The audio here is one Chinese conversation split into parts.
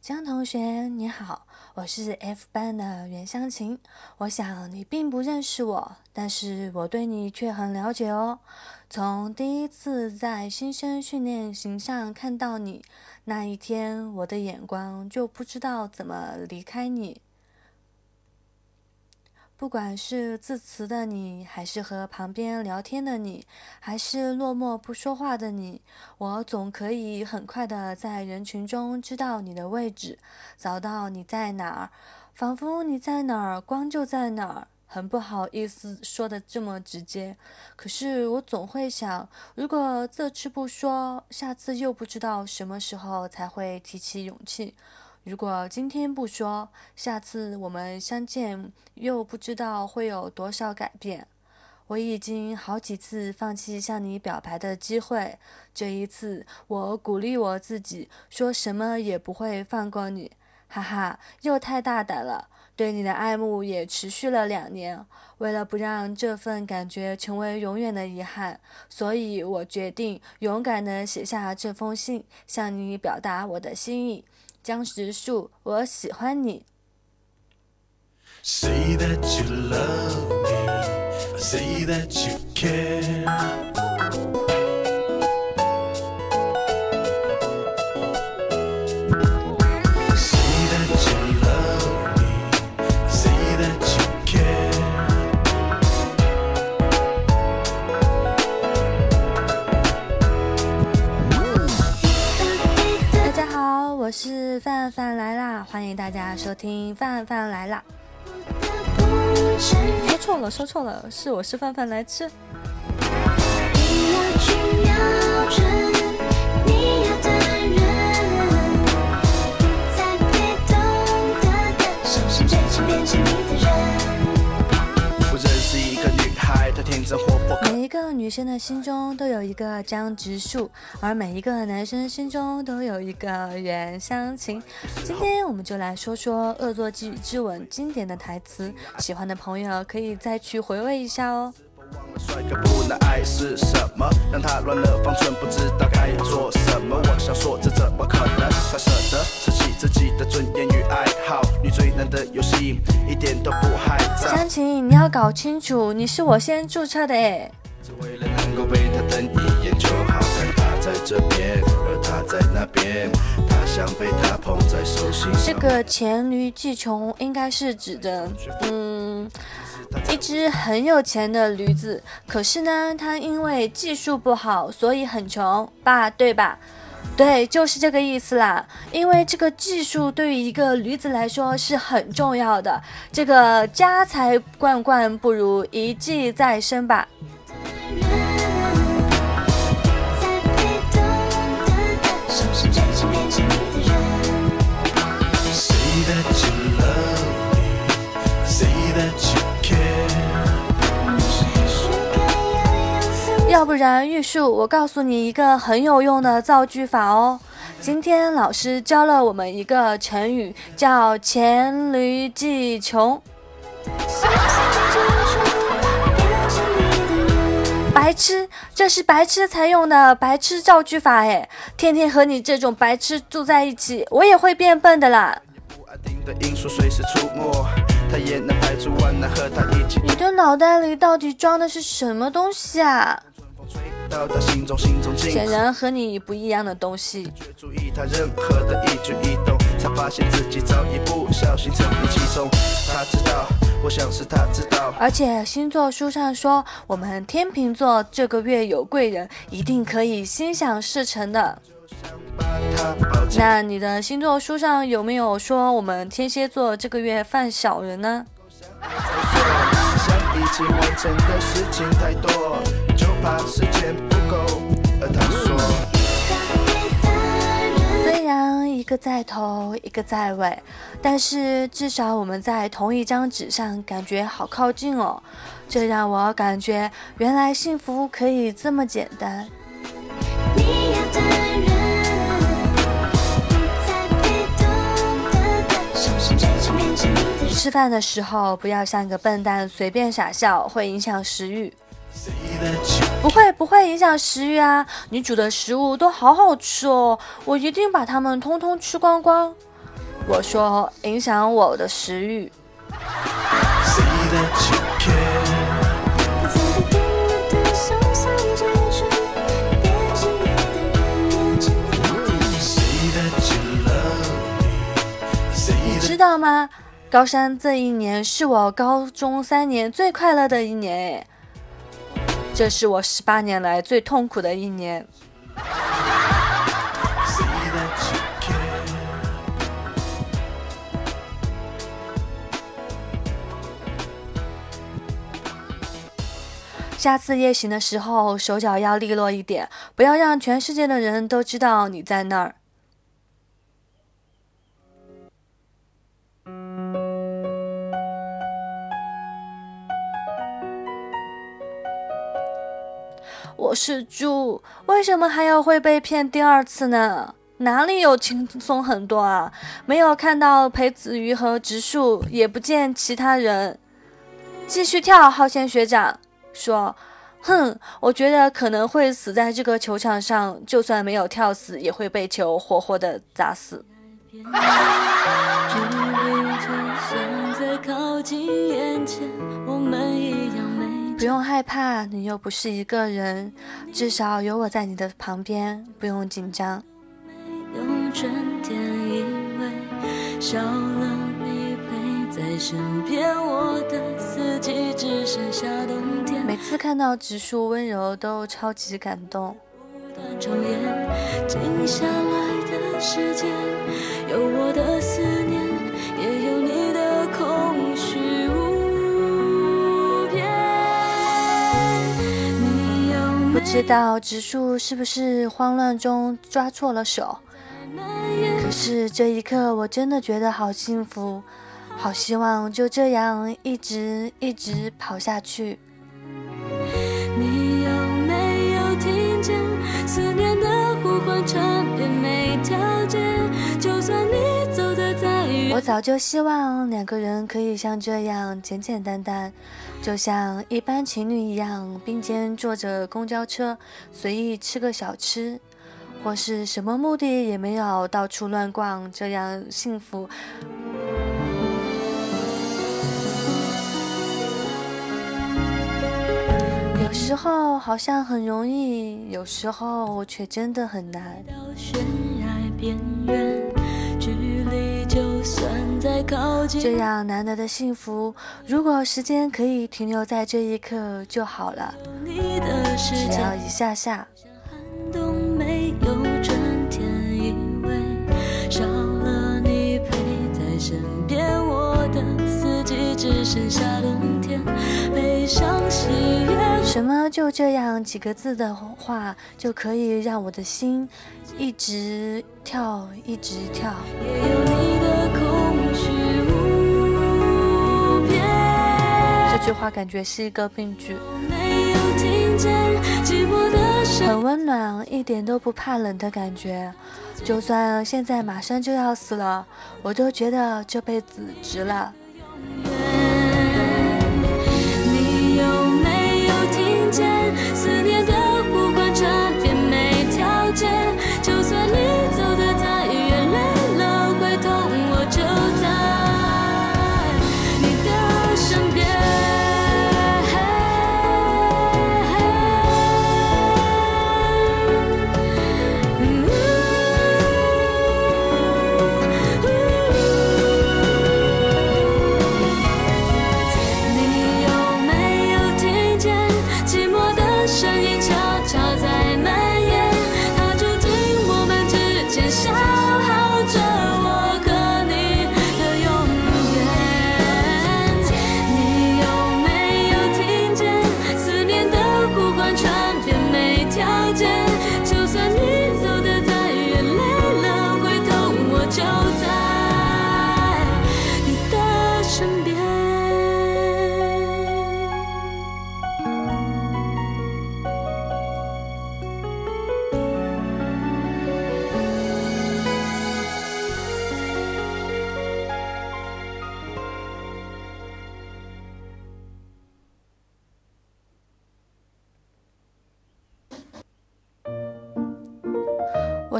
江同学你好，我是 F 班的袁湘琴。我想你并不认识我，但是我对你却很了解哦。从第一次在新生训练营上看到你那一天，我的眼光就不知道怎么离开你。不管是致辞的你，还是和旁边聊天的你，还是落寞不说话的你，我总可以很快的在人群中知道你的位置，找到你在哪儿，仿佛你在哪儿，光就在哪儿。很不好意思说的这么直接，可是我总会想，如果这次不说，下次又不知道什么时候才会提起勇气。如果今天不说，下次我们相见又不知道会有多少改变。我已经好几次放弃向你表白的机会，这一次我鼓励我自己，说什么也不会放过你。哈哈，又太大胆了。对你的爱慕也持续了两年，为了不让这份感觉成为永远的遗憾，所以我决定勇敢地写下这封信，向你表达我的心意。江直树，我喜欢你。Say that you love me, say that you care. 饭饭来啦，欢迎大家收听饭饭来啦。说错了，说错了，是我是饭饭来吃。生的心中都有一个江直树，而每一个男生心中都有一个袁湘琴。今天我们就来说说《恶作剧之吻》经典的台词，喜欢的朋友可以再去回味一下哦。帅哥不能爱是什么？让他乱了方寸，不知道该做什么。我想说，这怎么可能？他舍得舍弃自己的尊严与爱好，你最难的游戏一点都不害臊。湘琴，你要搞清楚，你是我先注册的哎。为了能够被他瞪一眼就好，看他在这边，而他在那边，他想被他捧在手心。这个黔驴技穷应该是指的，嗯。一只很有钱的驴子，可是呢，它因为技术不好，所以很穷，爸，对吧？对，就是这个意思啦。因为这个技术对于一个驴子来说是很重要的。这个家财万贯不如一技在身吧。要不然玉树，我告诉你一个很有用的造句法哦。今天老师教了我们一个成语，叫黔驴技穷。白痴，这是白痴才用的白痴造句法哎！天天和你这种白痴住在一起，我也会变笨的啦。你的脑袋里到底装的是什么东西啊？显然和你不一样的东西。而且星座书上说，我们天秤座这个月有贵人，一定可以心想事成的。那你的星座书上有没有说我们天蝎座这个月犯小人呢？虽然一个在头，一个在尾，但是至少我们在同一张纸上，感觉好靠近哦。这让我感觉，原来幸福可以这么简单。吃饭的时候不要像个笨蛋随便傻笑，会影响食欲。不会不会影响食欲啊！你煮的食物都好好吃哦，我一定把它们通通吃光光。我说影响我的食欲。你知道吗？高三这一年是我高中三年最快乐的一年，这是我十八年来最痛苦的一年。下次夜行的时候，手脚要利落一点，不要让全世界的人都知道你在那儿。我是猪，为什么还要会被骗第二次呢？哪里有轻松很多啊？没有看到裴子瑜和植树，也不见其他人。继续跳，浩谦学长。说：“哼，我觉得可能会死在这个球场上，就算没有跳死，也会被球活活的砸死。”啊”这就算在靠近眼前，我们一样不用害怕，你又不是一个人，至少有我在你的旁边，不用紧张。每次看到植树温柔，都超级感动。不知道植树是不是慌乱中抓错了手？可是这一刻，我真的觉得好幸福。好希望就这样一直一直跑下去。你有没有听见思念的呼唤早就希望两个人可以像这样简简单单，就像一般情侣一样，并肩坐着公交车，随意吃个小吃，或是什么目的也没有，到处乱逛，这样幸福。有时候好像很容易，有时候却真的很难。这样难得的幸福，如果时间可以停留在这一刻就好了，只要一下下。剩下冬天，悲伤喜悦。什么就这样几个字的话，就可以让我的心一直跳，一直跳。这句话感觉是一个病句，很温暖，一点都不怕冷的感觉。就算现在马上就要死了，我都觉得这辈子值了。思念的呼唤，传遍每条件。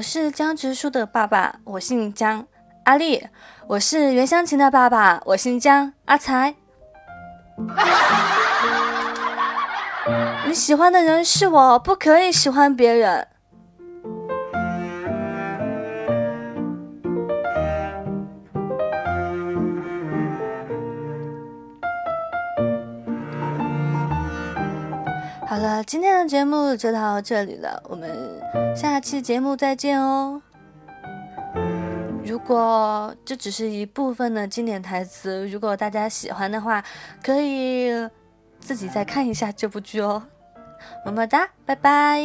我是江直树的爸爸，我姓江，阿丽，我是袁湘琴的爸爸，我姓江，阿才。你喜欢的人是我，不可以喜欢别人。好了，今天的节目就到这里了，我们下期节目再见哦。如果这只是一部分的经典台词，如果大家喜欢的话，可以自己再看一下这部剧哦。么么哒，拜拜。